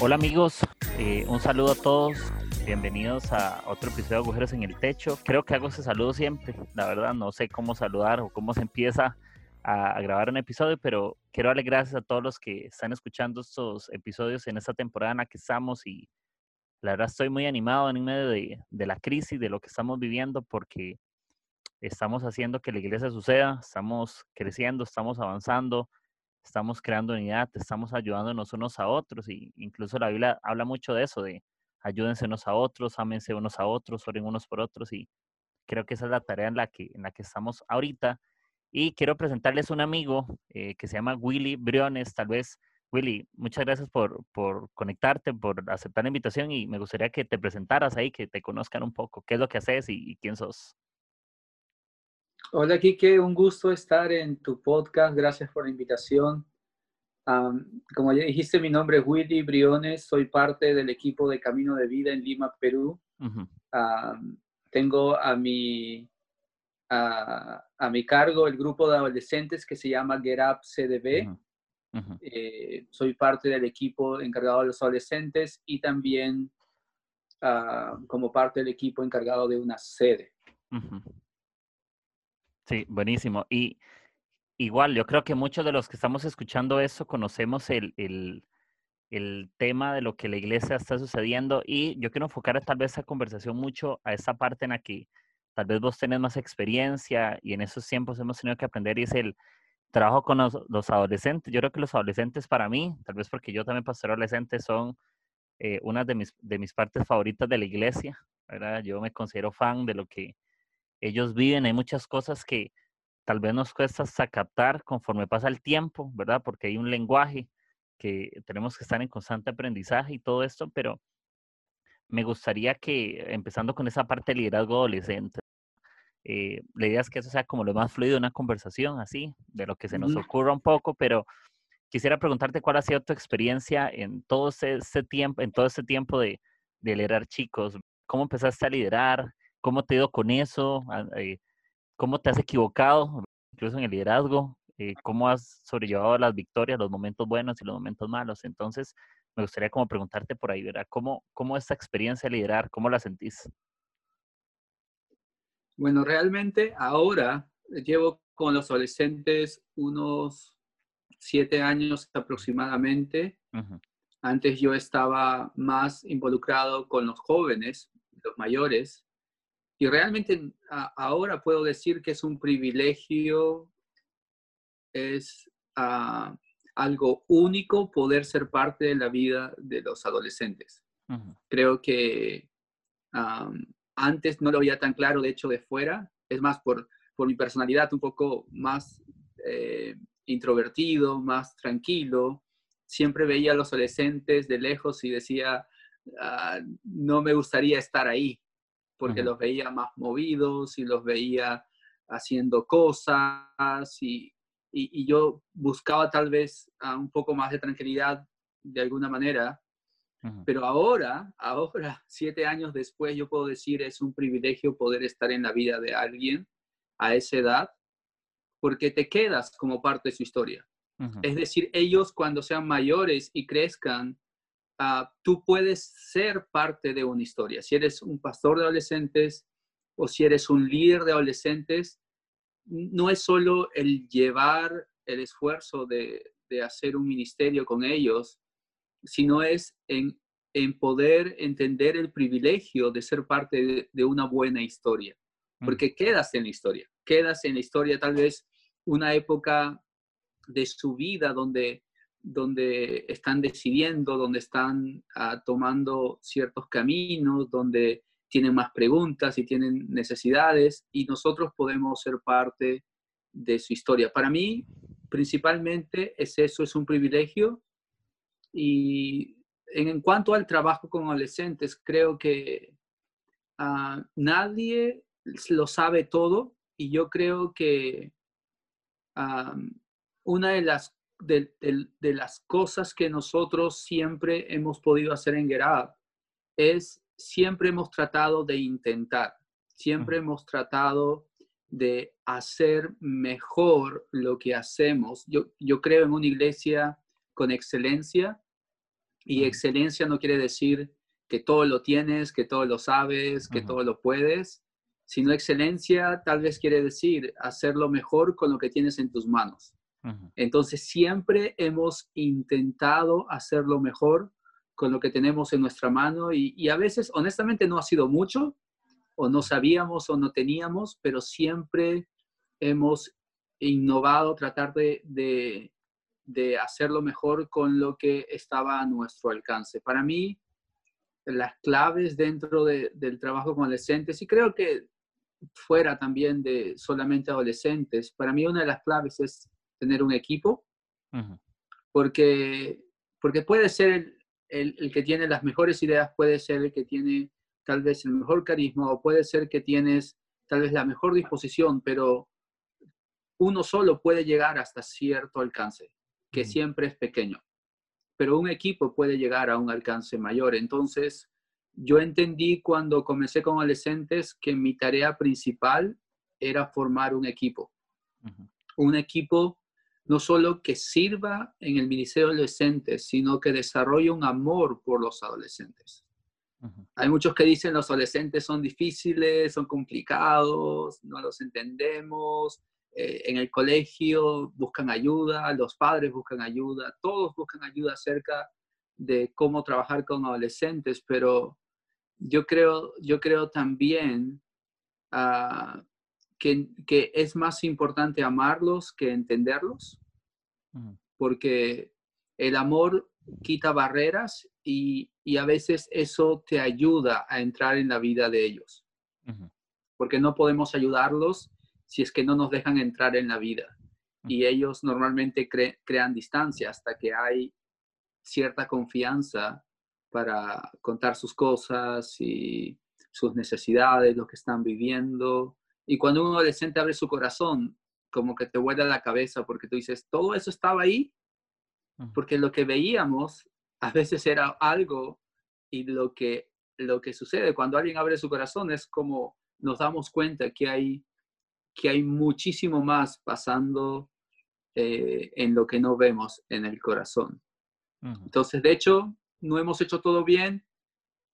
Hola amigos, eh, un saludo a todos. Bienvenidos a otro episodio de Agujeros en el Techo. Creo que hago ese saludo siempre. La verdad, no sé cómo saludar o cómo se empieza a, grabar un episodio, pero quiero darle gracias a todos los que están escuchando estos episodios en esta temporada en la que estamos y la verdad estoy muy animado en medio de, de la crisis, de lo que estamos viviendo, porque estamos haciendo que la iglesia suceda, estamos creciendo, estamos avanzando, estamos creando unidad, estamos ayudándonos unos a otros y incluso la Biblia habla mucho de eso, de ayúdense unos a otros, ámense unos a otros, oren unos por otros y creo que esa es la tarea en la que, en la que estamos ahorita. Y quiero presentarles un amigo eh, que se llama Willy Briones, tal vez. Willy, muchas gracias por, por conectarte, por aceptar la invitación y me gustaría que te presentaras ahí, que te conozcan un poco, qué es lo que haces y, quién sos. Hola, Kike, un gusto estar en tu podcast. Gracias por la invitación. como ya dijiste, mi nombre es Willy Briones, soy parte del equipo de Camino de Vida en Lima, Perú. tengo a mi, a, a, mi cargo el grupo de adolescentes que se llama Get Up CDB. Eh, soy parte del equipo encargado de los adolescentes y también como parte del equipo encargado de una sede. Sí, buenísimo. Y igual, yo creo que muchos de los que estamos escuchando eso conocemos el, el, el, tema de lo que la iglesia está sucediendo y yo quiero enfocar tal vez esa conversación mucho a esa parte en la que tal vez vos tenés más experiencia y en esos tiempos hemos tenido que aprender y es el trabajo con los, adolescentes. Yo creo que los adolescentes para mí, tal vez porque yo también pastor adolescente, son eh, una de mis, de mis partes favoritas de la iglesia. Yo me considero fan de lo que ellos viven, hay muchas cosas que tal vez nos cuesta hasta captar conforme pasa el tiempo, ¿verdad? Porque hay un lenguaje que tenemos que estar en constante aprendizaje y todo esto, pero me gustaría que, empezando con esa parte de liderazgo adolescente, eh, la idea es que eso sea como lo más fluido de una conversación, así, de lo que se nos ocurra un poco, pero quisiera preguntarte cuál ha sido tu experiencia en todo ese, tiempo, en todo ese tiempo de, de liderar chicos. ¿Cómo empezaste a liderar? ¿Cómo te ha ido con eso? Ah, eh, ¿Cómo te has equivocado, incluso en el liderazgo? Eh, ¿Cómo has sobrellevado las victorias, los momentos buenos y los momentos malos? Entonces, me gustaría como preguntarte por ahí, ¿verdad? ¿Cómo, cómo esta experiencia de liderar, cómo la sentís? Bueno, realmente ahora llevo con los adolescentes unos siete años aproximadamente. Antes yo estaba más involucrado con los jóvenes, los mayores, y realmente ahora puedo decir que es un privilegio, es algo único poder ser parte de la vida de los adolescentes. Creo que antes no lo veía tan claro, de hecho, de fuera. Es más, por, por mi personalidad un poco más eh, introvertido, más tranquilo. Siempre veía a los adolescentes de lejos y decía, ah, no me gustaría estar ahí porque los veía más movidos y los veía haciendo cosas y, y, yo buscaba tal vez un poco más de tranquilidad de alguna manera. Pero ahora, ahora, siete años después, yo puedo decir es un privilegio poder estar en la vida de alguien a esa edad, porque te quedas como parte de su historia. Es decir, ellos cuando sean mayores y crezcan, Ah, tú puedes ser parte de una historia. Si eres un pastor de adolescentes o si eres un líder de adolescentes, no es solo el llevar el esfuerzo de, hacer un ministerio con ellos, sino es en, poder entender el privilegio de ser parte de, una buena historia. Mm. Porque quedas en la historia, quedas en la historia tal vez una época de su vida donde donde están decidiendo, donde están ah, tomando ciertos caminos, donde tienen más preguntas y tienen necesidades y nosotros podemos ser parte de su historia. Para mí, principalmente es eso, es un privilegio y en, cuanto al trabajo con adolescentes, creo que ah, nadie lo sabe todo y yo creo que una de las, de, las cosas que nosotros siempre hemos podido hacer en Gerard es siempre hemos tratado de intentar, siempre hemos tratado de hacer mejor lo que hacemos. Yo, yo creo en una iglesia con excelencia y excelencia no quiere decir que todo lo tienes, que todo lo sabes, que todo lo puedes, sino excelencia tal vez quiere decir hacerlo mejor con lo que tienes en tus manos. Entonces siempre hemos intentado hacerlo mejor con lo que tenemos en nuestra mano y, a veces honestamente no ha sido mucho o no sabíamos o no teníamos, pero siempre hemos innovado, tratar de, de, hacerlo mejor con lo que estaba a nuestro alcance. Para mí, las claves dentro del trabajo con adolescentes, y creo que fuera también de solamente adolescentes, para mí una de las claves es tener un equipo, porque, porque puede ser el, el, que tiene las mejores ideas, puede ser el que tiene tal vez el mejor carisma, o puede ser que tienes tal vez la mejor disposición, pero uno solo puede llegar hasta cierto alcance, que siempre es pequeño, pero un equipo puede llegar a un alcance mayor. Entonces, yo entendí cuando comencé con adolescentes que mi tarea principal era formar un equipo. Un equipo no solo que sirva en el Ministerio de Adolescentes, sino que desarrolle un amor por los adolescentes. Hay muchos que dicen los adolescentes son difíciles, son complicados, no los entendemos. Eh, en el colegio buscan ayuda, los padres buscan ayuda, todos buscan ayuda acerca de cómo trabajar con adolescentes, pero yo creo, yo creo también ah, que, es más importante amarlos que entenderlos, porque el amor quita barreras y, a veces eso te ayuda a entrar en la vida de ellos, porque no podemos ayudarlos si es que no nos dejan entrar en la vida. Y ellos normalmente crean distancia hasta que hay cierta confianza para contar sus cosas y sus necesidades, lo que están viviendo. Y cuando un adolescente abre su corazón, como que te vuela la cabeza porque tú dices, todo eso estaba ahí, porque lo que veíamos a veces era algo y lo que, lo que sucede cuando alguien abre su corazón es como nos damos cuenta que hay, que hay muchísimo más pasando eh, en lo que no vemos en el corazón. Entonces, de hecho, no hemos hecho todo bien,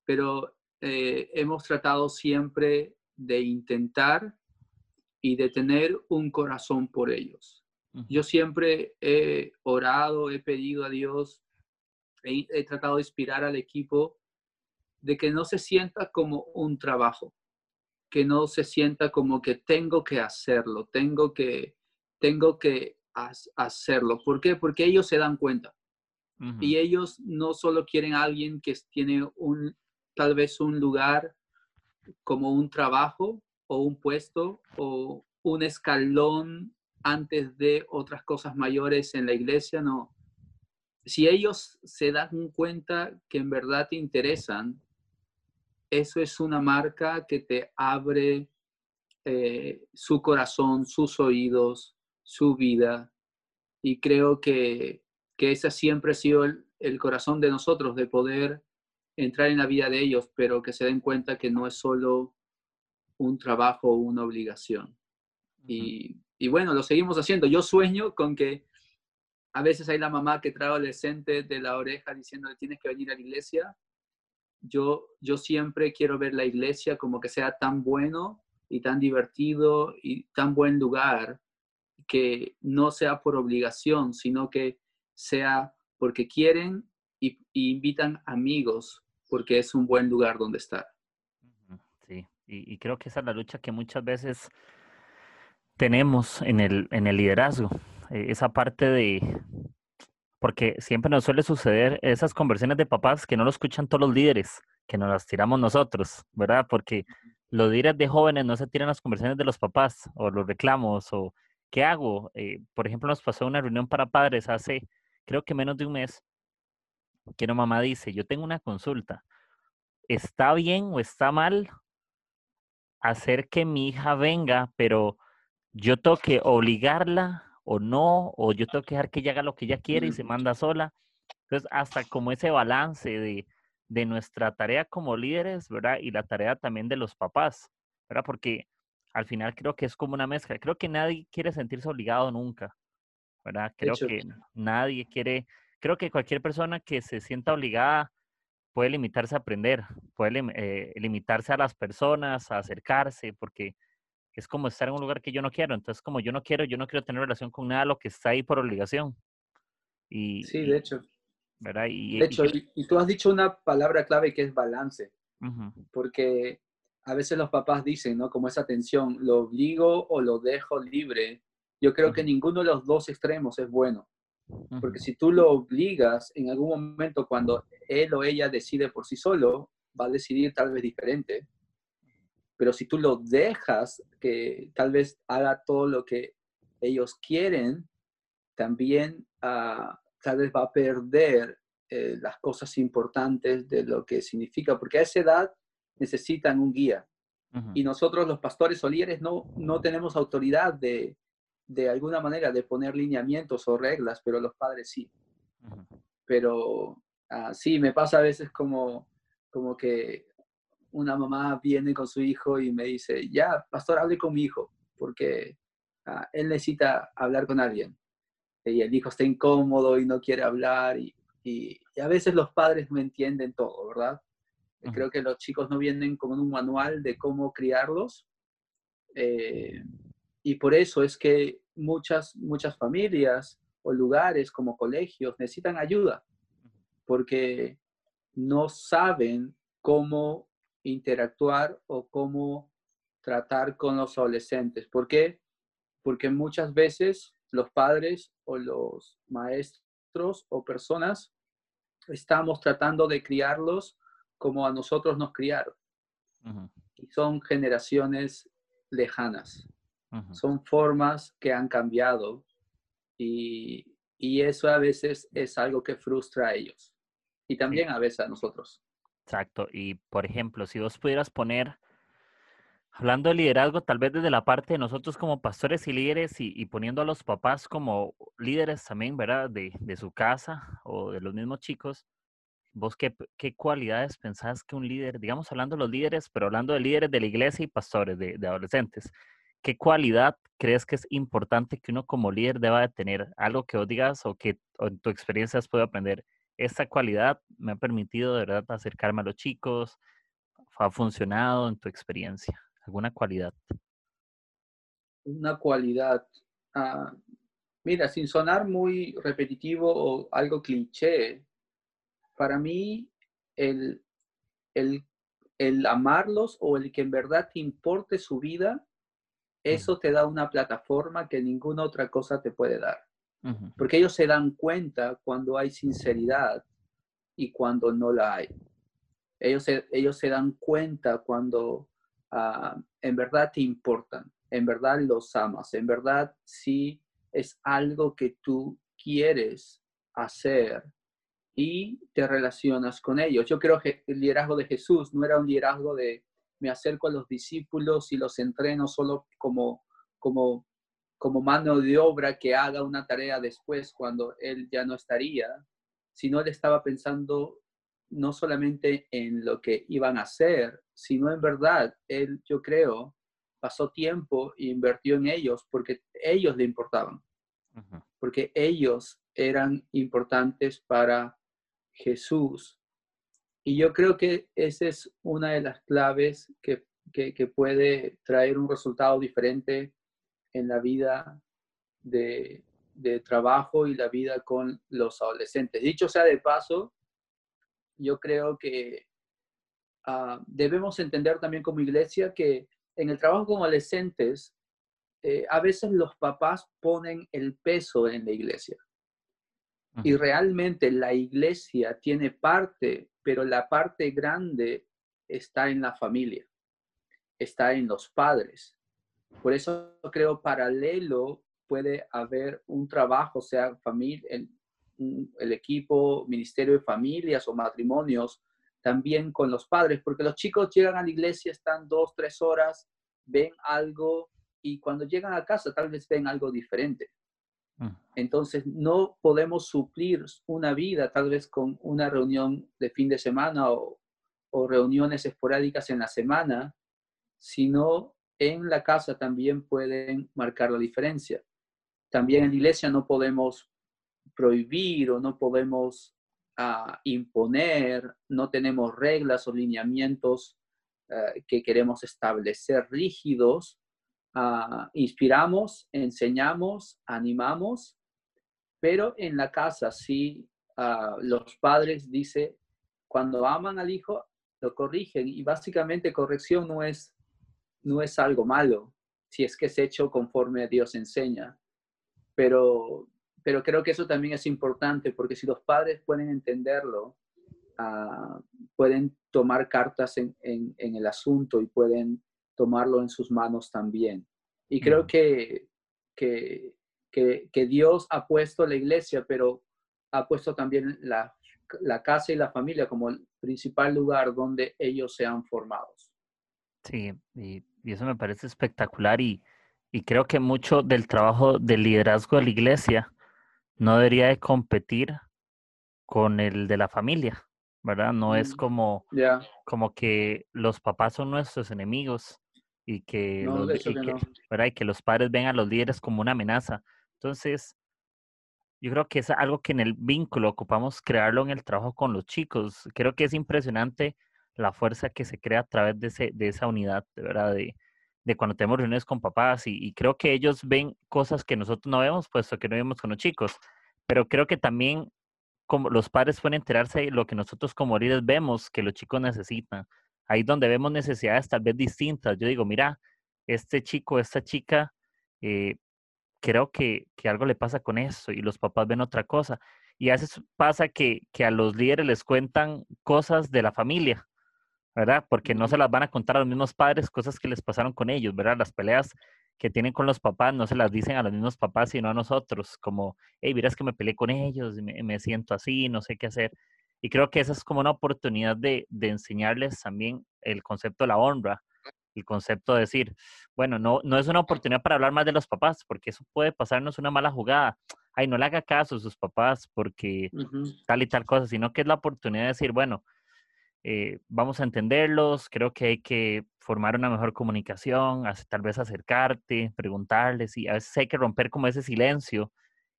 pero eh, hemos tratado siempre de intentar y de tener un corazón por ellos. Yo siempre he orado, he pedido a Dios, he, he, tratado de inspirar al equipo de que no se sienta como un trabajo, que no se sienta como que tengo que hacerlo, tengo que, tengo que hacerlo. ¿Por qué? Porque ellos se dan cuenta. Y ellos no solo quieren a alguien que tiene un, tal vez un lugar como un trabajo o un puesto o un escalón antes de otras cosas mayores en la iglesia, no. Si ellos se dan cuenta que en verdad te interesan, eso es una marca que te abre eh, su corazón, sus oídos, su vida. Y creo que que ese siempre ha sido el, corazón de nosotros, de poder entrar en la vida de ellos, pero que se den cuenta que no es solo un trabajo o una obligación. y, bueno, lo seguimos haciendo. Yo sueño con que a veces hay la mamá que trae adolescente de la oreja diciéndole tienes que venir a la iglesia. Yo, yo siempre quiero ver la iglesia como que sea tan bueno y tan divertido y tan buen lugar que no sea por obligación, sino que sea porque quieren y, invitan amigos porque es un buen lugar donde estar. Y, creo que esa es la lucha que muchas veces tenemos en el, en el liderazgo, eh, esa parte de, porque siempre nos suele suceder esas conversiones de papás que no lo escuchan todos los líderes, que nos las tiramos nosotros, ¿verdad? Porque los líderes de jóvenes no se tiran las conversiones de los papás o los reclamos o qué hago. Eh, por ejemplo, nos pasó una reunión para padres hace creo que menos de un mes, que una mamá dice, yo tengo una consulta, ¿está bien o está mal hacer que mi hija venga, pero yo tengo que obligarla o no, o yo tengo que dejar que ella haga lo que ella quiere y se manda sola? Entonces, hasta como ese balance de, de nuestra tarea como líderes, ¿verdad? Y la tarea también de los papás, ¿verdad? Porque al final creo que es como una mezcla. Creo que nadie quiere sentirse obligado nunca, ¿verdad? Creo que nadie quiere, creo que cualquier persona que se sienta obligada puede limitarse a aprender, puede eh, limitarse a las personas, a acercarse, porque es como estar en un lugar que yo no quiero. Entonces, como yo no quiero, yo no quiero tener relación con nada lo que está ahí por obligación. Y, sí, de hecho. ¿verdad? Y, de hecho, y, tú has dicho una palabra clave que es balance, porque a veces los papás dicen, ¿no? Como esa tensión, lo obligo o lo dejo libre. Yo creo que ninguno de los dos extremos es bueno. Porque si tú lo obligas, en algún momento cuando él o ella decide por sí solo, va a decidir tal vez diferente. Pero si tú lo dejas que tal vez haga todo lo que ellos quieren, también uh, tal vez va a perder eh, las cosas importantes de lo que significa, porque a esa edad necesitan un guía. Y nosotros los pastores o líderes no, no tenemos autoridad de, de alguna manera de poner lineamientos o reglas, pero los padres sí. Pero uh, sí, me pasa a veces como, como que una mamá viene con su hijo y me dice, ya, pastor, hable con mi hijo, porque ah, él necesita hablar con alguien. Y el hijo está incómodo y no quiere hablar. Y, y, a veces los padres no entienden todo, ¿verdad? Creo que los chicos no vienen con un manual de cómo criarlos. Eh, y por eso es que muchas, muchas familias o lugares como colegios necesitan ayuda, porque no saben cómo interactuar o cómo tratar con los adolescentes. ¿Por qué? Porque muchas veces los padres o los maestros o personas estamos tratando de criarlos como a nosotros nos criaron. Y son generaciones lejanas. Son formas que han cambiado y, eso a veces es algo que frustra a ellos y también a veces a nosotros. Exacto. Y por ejemplo, si vos pudieras poner, hablando de liderazgo, tal vez desde la parte de nosotros como pastores y líderes y, poniendo a los papás como líderes también, ¿verdad? De, de, su casa o de los mismos chicos, ¿Vos qué, qué, cualidades pensás que un líder, digamos hablando de los líderes, pero hablando de líderes de la iglesia y pastores de, adolescentes, qué cualidad crees que es importante que uno como líder deba de tener? Algo que vos digas o que en tu experiencia has podido aprender. Esta cualidad me ha permitido de verdad acercarme a los chicos, ha funcionado en tu experiencia. ¿Alguna cualidad? Una cualidad. Ah, mira, sin sonar muy repetitivo o algo cliché, para mí el, el, amarlos o el que en verdad te importe su vida, eso te da una plataforma que ninguna otra cosa te puede dar. Porque ellos se dan cuenta cuando hay sinceridad y cuando no la hay. Ellos se, ellos se dan cuenta cuando ah, en verdad te importan, en verdad los amas, en verdad sí es algo que tú quieres hacer y te relacionas con ellos. Yo creo que el liderazgo de Jesús no era un liderazgo de me acerco a los discípulos y los entreno solo como, como, como mano de obra que haga una tarea después cuando él ya no estaría, sino él estaba pensando no solamente en lo que iban a hacer, sino en verdad, él, yo creo, pasó tiempo e invirtió en ellos porque ellos le importaban, porque ellos eran importantes para Jesús. Y yo creo que esa es una de las claves que, puede traer un resultado diferente en la vida de, trabajo y la vida con los adolescentes. Dicho sea de paso, yo creo que ah, debemos entender también como iglesia que en el trabajo con adolescentes, eh, a veces los papás ponen el peso en la iglesia. Y realmente la iglesia tiene parte, pero la parte grande está en la familia, está en los padres. Por eso creo paralelo puede haber un trabajo, sea familia, el equipo, Ministerio de Familias o matrimonios, también con los padres, porque los chicos llegan a la iglesia, están dos, tres horas, ven algo y cuando llegan a casa tal vez ven algo diferente. Entonces no podemos suplir una vida tal vez con una reunión de fin de semana o, reuniones esporádicas en la semana, sino en la casa también pueden marcar la diferencia. También en la iglesia no podemos prohibir o no podemos ah, imponer, no tenemos reglas o lineamientos eh, que queremos establecer rígidos. Ah, inspiramos, enseñamos, animamos, pero en la casa sí ah, los padres dice cuando aman al hijo lo corrigen y básicamente corrección no es no es algo malo si es que es hecho conforme a Dios enseña. Pero, pero creo que eso también es importante porque si los padres pueden entenderlo, ah, pueden tomar cartas en, en, el asunto y pueden tomarlo en sus manos también. Y creo que, que, que, Dios ha puesto la iglesia, pero ha puesto también la, la casa y la familia como el principal lugar donde ellos sean formados. Sí, y, y eso me parece espectacular y, y creo que mucho del trabajo del liderazgo de la iglesia no debería de competir con el de la familia, ¿verdad? No es mm, como, como que los papás son nuestros enemigos y que, los, ¿verdad? y que los padres ven a los líderes como una amenaza. Entonces, yo creo que es algo que en el vínculo ocupamos crearlo en el trabajo con los chicos. Creo que es impresionante la fuerza que se crea a través de, ese, de esa unidad, ¿verdad? De, de cuando tenemos reuniones con papás y, creo que ellos ven cosas que nosotros no vemos, puesto que no vemos con los chicos. Pero creo que también como los padres pueden enterarse de lo que nosotros como líderes vemos que los chicos necesitan. Ahí donde vemos necesidades tal vez distintas. Yo digo, mira, este chico, esta chica, eh, creo que, que, algo le pasa con eso y los papás ven otra cosa. Y a veces pasa que, que a los líderes les cuentan cosas de la familia ¿verdad? Porque no se las van a contar a los mismos padres cosas que les pasaron con ellos, ¿verdad? Las peleas que tienen con los papás no se las dicen a los mismos papás, sino a nosotros, como, hey, miras que me peleé con ellos, me, me siento así, no sé qué hacer. Y creo que esa es como una oportunidad de, de, enseñarles también el concepto de la honra, el concepto de decir, bueno, no, no es una oportunidad para hablar más de los papás, porque eso puede pasarnos una mala jugada. Ay, no le haga caso a sus papás porque tal y tal cosa, sino que es la oportunidad de decir, bueno, eh, vamos a entenderlos, creo que hay que formar una mejor comunicación, tal vez acercarte, preguntarles y a veces hay que romper como ese silencio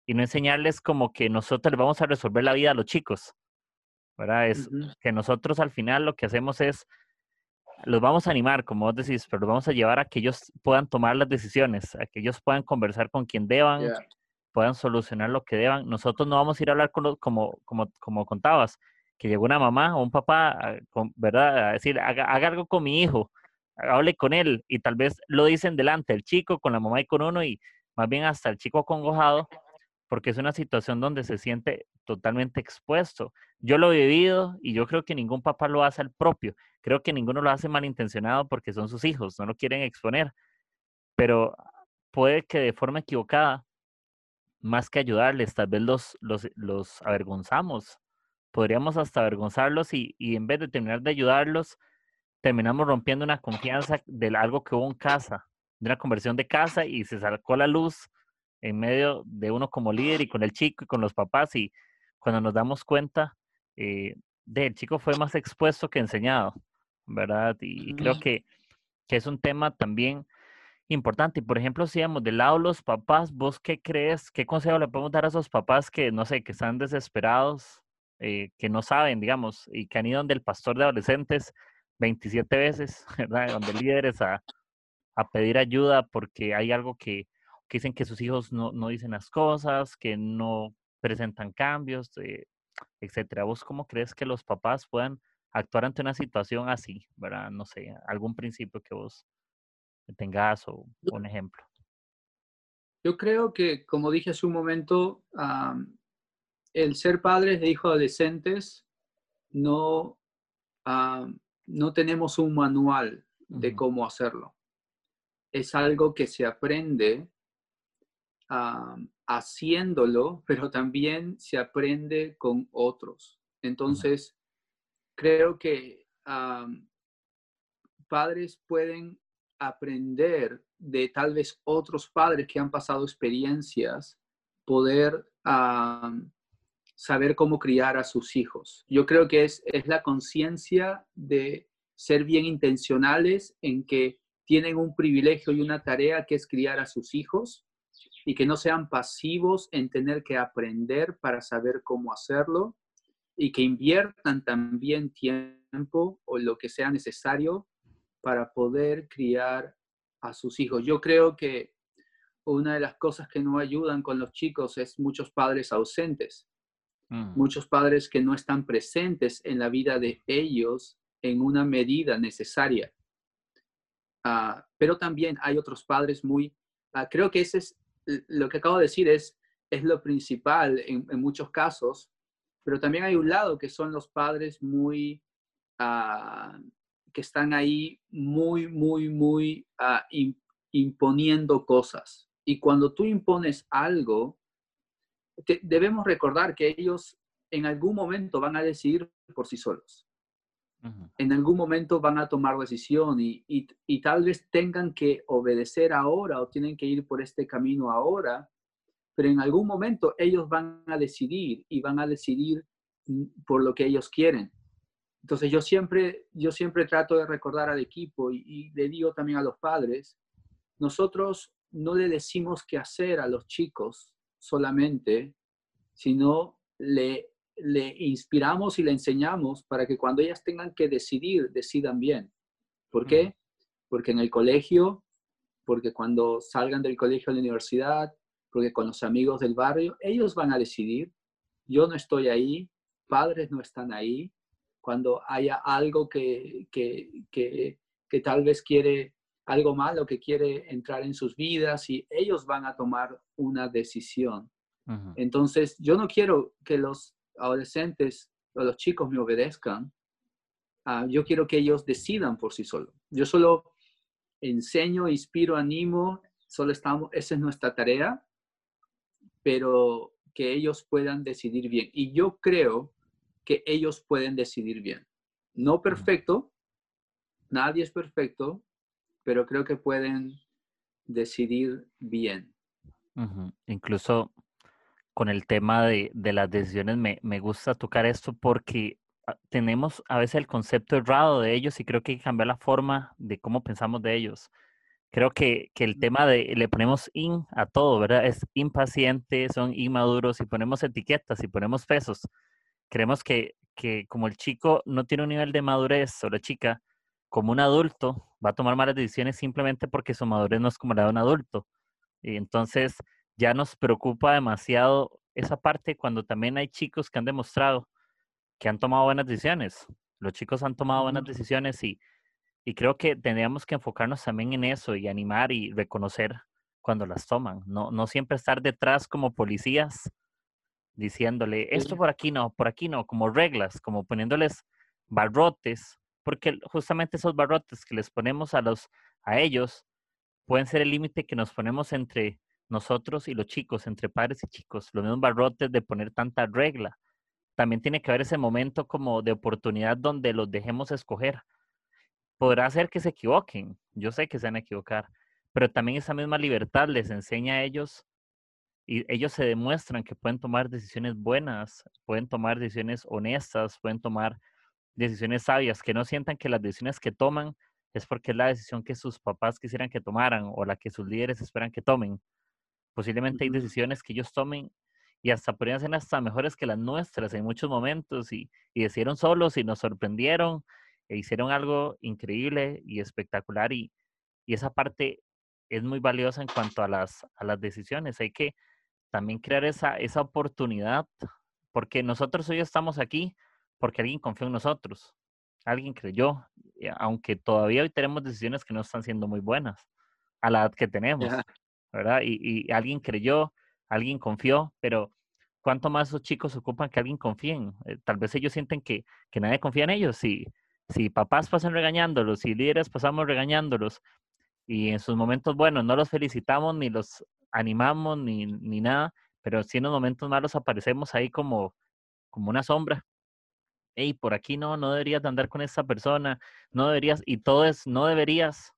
y no enseñarles como que nosotros les vamos a resolver la vida a los chicos, ¿verdad? Es que nosotros al final lo que hacemos es, los vamos a animar, como vos decís, pero los vamos a llevar a que ellos puedan tomar las decisiones, a que ellos puedan conversar con quien deban, puedan solucionar lo que deban. Nosotros no vamos a ir a hablar con los, como, como, como contabas, que llegó una mamá o un papá, ¿verdad? A decir, haga, algo con mi hijo, hable con él y tal vez lo dicen delante el chico con la mamá y con uno y más bien hasta el chico acongojado porque es una situación donde se siente totalmente expuesto. Yo lo he vivido y yo creo que ningún papá lo hace al propio. Creo que ninguno lo hace malintencionado porque son sus hijos, no lo quieren exponer. Pero puede que de forma equivocada, más que ayudarles, tal vez los, los, avergonzamos podríamos hasta avergonzarlos y, y, en vez de terminar de ayudarlos, terminamos rompiendo una confianza de algo que hubo en casa, de una conversión de casa y se sacó la luz en medio de uno como líder y con el chico y con los papás y cuando nos damos cuenta, eh, del chico fue más expuesto que enseñado, ¿verdad? Y, creo que, que, es un tema también importante. Y por ejemplo, si vamos del lado los papás, ¿vos qué crees? ¿Qué consejo le podemos dar a esos papás que, no sé, que están desesperados eh, que no saben, digamos, y que han ido donde el pastor de adolescentes 27 veces, ¿verdad? Donde líderes a, a pedir ayuda porque hay algo que, que dicen que sus hijos no, no, dicen las cosas, que no presentan cambios, eh, etcétera. ¿Vos cómo crees que los papás puedan actuar ante una situación así, ¿verdad? No sé, algún principio que vos tengas o un ejemplo. Yo creo que, como dije hace un momento, el ser padres de hijos adolescentes no, no tenemos un manual de cómo hacerlo. Es algo que se aprende haciéndolo, pero también se aprende con otros. Entonces, creo que padres pueden aprender de tal vez otros padres que han pasado experiencias, poder saber cómo criar a sus hijos. Yo creo que es, es la conciencia de ser bien intencionales en que tienen un privilegio y una tarea que es criar a sus hijos y que no sean pasivos en tener que aprender para saber cómo hacerlo y que inviertan también tiempo o lo que sea necesario para poder criar a sus hijos. Yo creo que una de las cosas que no ayudan con los chicos es muchos padres ausentes, mm. muchos padres que no están presentes en la vida de ellos en una medida necesaria. Ah, pero también hay otros padres muy, ah, creo que ese es lo que acabo de decir, es, es lo principal en, muchos casos, pero también hay un lado que son los padres muy, ah, que están ahí muy, muy, muy imponiendo cosas. Y cuando tú impones algo, debemos recordar que ellos en algún momento van a decidir por sí solos. En algún momento van a tomar decisión y, y, tal vez tengan que obedecer ahora o tienen que ir por este camino ahora, pero en algún momento ellos van a decidir y van a decidir mm, por lo que ellos quieren. Entonces yo siempre, yo siempre trato de recordar al equipo y, y le digo también a los padres, nosotros no le decimos qué hacer a los chicos solamente, sino le le inspiramos y le enseñamos para que cuando ellas tengan que decidir, decidan bien. ¿Por qué? Porque en el colegio, porque cuando salgan del colegio a la universidad, porque con los amigos del barrio, ellos van a decidir. Yo no estoy ahí, padres no están ahí. Cuando haya algo que, que, que, que tal vez quiere algo malo que quiere entrar en sus vidas y ellos van a tomar una decisión. Entonces, yo no quiero que los adolescentes o los chicos me obedezcan, ah, yo quiero que ellos decidan por sí solos. Yo solo enseño, inspiro, animo, solo estamos, esa es nuestra tarea, pero que ellos puedan decidir bien. Y yo creo que ellos pueden decidir bien. No perfecto, nadie es perfecto, pero creo que pueden decidir bien. Incluso con el tema de, las decisiones, me, gusta tocar esto porque ah, tenemos a veces el concepto errado de ellos y creo que hay que cambiar la forma de cómo pensamos de ellos. Creo que, el tema de le ponemos in a todo, ¿verdad? Es impaciente, son inmaduros y ponemos etiquetas y ponemos pesos. Creemos que, que como el chico no tiene un nivel de madurez o la chica, como un adulto, va a tomar malas decisiones simplemente porque su madurez no es como la de un adulto. Y entonces ya nos preocupa demasiado esa parte cuando también hay chicos que han demostrado que han tomado buenas decisiones. Los chicos han tomado buenas decisiones y, y creo que tendríamos que enfocarnos también en eso y animar y reconocer cuando las toman. No, no siempre estar detrás como policías diciéndole esto por aquí no, por aquí no, como reglas, como poniéndoles barrotes, porque justamente esos barrotes que les ponemos a los a ellos pueden ser el límite que nos ponemos entre nosotros y los chicos, entre padres y chicos, los mismos barrotes de poner tanta regla. También tiene que haber ese momento como de oportunidad donde los dejemos escoger. Podrá ser que se equivoquen, yo sé que se van a equivocar, pero también esa misma libertad les enseña a ellos y ellos se demuestran que pueden tomar decisiones buenas, pueden tomar decisiones honestas, pueden tomar decisiones sabias, que no sientan que las decisiones que toman es porque es la decisión que sus papás quisieran que tomaran o la que sus líderes esperan que tomen, Posiblemente hay decisiones que ellos tomen y hasta podrían ser hasta mejores que las nuestras en muchos momentos y, y decidieron solos y nos sorprendieron e hicieron algo increíble y espectacular y, y esa parte es muy valiosa en cuanto a las, a las decisiones. Hay que también crear esa, esa oportunidad porque nosotros hoy estamos aquí porque alguien confió en nosotros, alguien creyó, aunque todavía hoy tenemos decisiones que no están siendo muy buenas a la edad que tenemos. ¿Verdad? Y, alguien creyó, alguien confió, pero ¿cuánto más esos chicos ocupan que alguien confíen? Eh, tal vez ellos sienten que, que nadie confía en ellos. Si, si papás pasan regañándolos, si líderes pasamos regañándolos, y en sus momentos buenos no los felicitamos ni los animamos ni, ni nada, pero sí en los momentos malos aparecemos ahí como, como una sombra. Hey, por aquí no, no deberías de andar con esa persona, no deberías, y todo es, no deberías.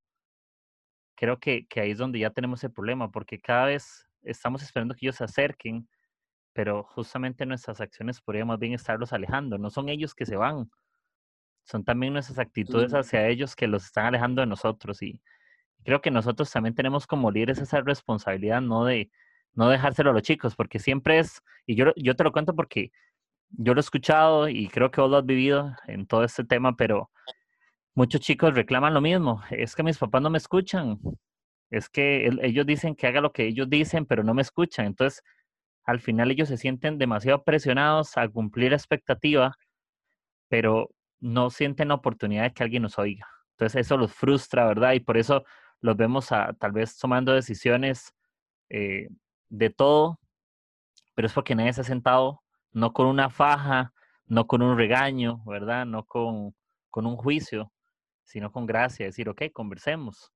Creo que, que ahí es donde ya tenemos el problema, porque cada vez estamos esperando que ellos se acerquen, pero justamente nuestras acciones podríamos bien estarlos alejando. No son ellos que se van, son también nuestras actitudes hacia ellos que los están alejando de nosotros. Y creo que nosotros también tenemos como líderes esa responsabilidad, no de no dejárselo a los chicos, porque siempre es, y yo, yo te lo cuento porque yo lo he escuchado y creo que vos lo has vivido en todo este tema, pero muchos chicos reclaman lo mismo. Es que mis papás no me escuchan. Es que ellos dicen que haga lo que ellos dicen, pero no me escuchan. Entonces, al final ellos se sienten demasiado presionados a cumplir la expectativa, pero no sienten la oportunidad de que alguien nos oiga. Entonces eso los frustra, ¿verdad? Y por eso los vemos a, tal vez tomando decisiones eh, de todo, pero es porque nadie se ha sentado, no con una faja, no con un regaño, ¿verdad? No con, con un juicio, sino con gracia, decir, ok, conversemos.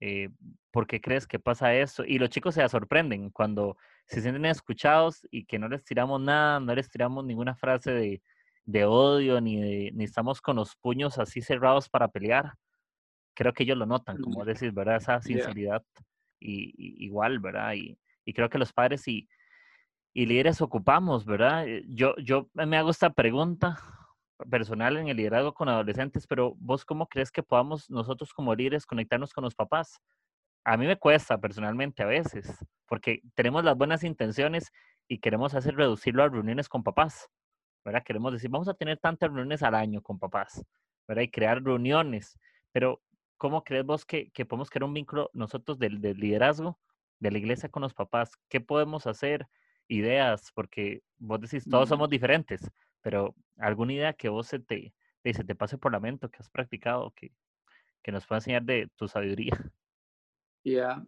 Eh, ¿Por qué crees que pasa eso? Y los chicos se sorprenden cuando se sienten escuchados y que no les tiramos nada, no les tiramos ninguna frase de, de odio, ni, ni estamos con los puños así cerrados para pelear. Creo que ellos lo notan, como decir, ¿verdad? Esa sinceridad y, igual, ¿verdad? Y, y, creo que los padres y, y líderes ocupamos, ¿verdad? Eh, yo, yo me hago esta pregunta personal en el liderazgo con adolescentes, pero vos cómo crees que podamos nosotros como líderes conectarnos con los papás? A mí me cuesta personalmente a veces, porque tenemos las buenas intenciones y queremos hacer reducirlo a reuniones con papás, ¿verdad? Queremos decir, vamos a tener tantas reuniones al año con papás, ¿verdad? Y crear reuniones. Pero, ¿cómo crees vos que, que podemos crear un vínculo nosotros del, del, liderazgo de la iglesia con los papás? ¿Qué podemos hacer? Ideas, porque vos decís, todos somos diferentes, pero alguna idea que vos se te, se te pase por la mente, que has practicado, que, que nos pueda enseñar de tu sabiduría. Ya,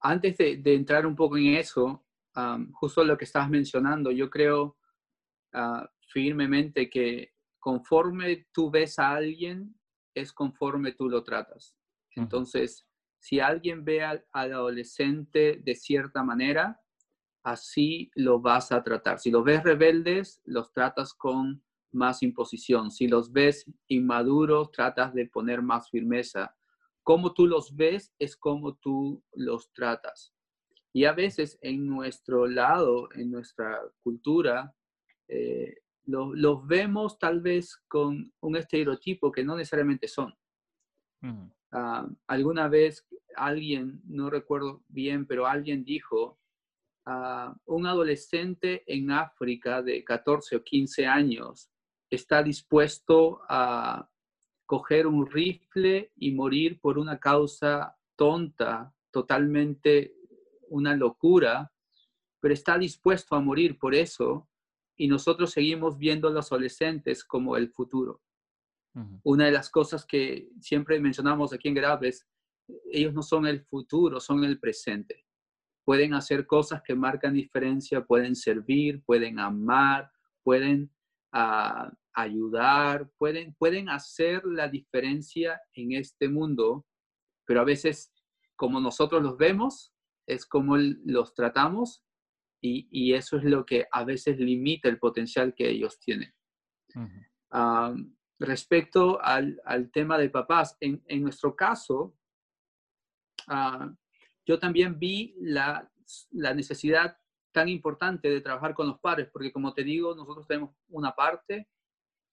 antes de, de, entrar un poco en eso, justo lo que estabas mencionando, yo creo Ah, firmemente que conforme tú ves a alguien, es conforme tú lo tratas. Entonces, si alguien ve al, adolescente de cierta manera, así lo vas a tratar. Si los ves rebeldes, los tratas con más imposición. Si los ves inmaduros, tratas de poner más firmeza. Como tú los ves es como tú los tratas. Y a veces en nuestro lado, en nuestra cultura, eh, los vemos tal vez con un estereotipo que no necesariamente son. Ah, alguna vez alguien, no recuerdo bien, pero alguien dijo, uh, un adolescente en África de 14 o 15 años está dispuesto a coger un rifle y morir por una causa tonta, totalmente una locura, pero está dispuesto a morir por eso y nosotros seguimos viendo a los adolescentes como el futuro. Una de las cosas que siempre mencionamos aquí en Graves, ellos no son el futuro, son el presente. Pueden hacer cosas que marcan diferencia, pueden servir, pueden amar, pueden ah, ayudar, pueden, pueden hacer la diferencia en este mundo, pero a veces como nosotros los vemos, es como los tratamos y, eso es lo que a veces limita el potencial que ellos tienen. respecto al, tema de papás, en, nuestro caso, ah, yo también vi la, necesidad tan importante de trabajar con los padres, porque como te digo, nosotros tenemos una parte,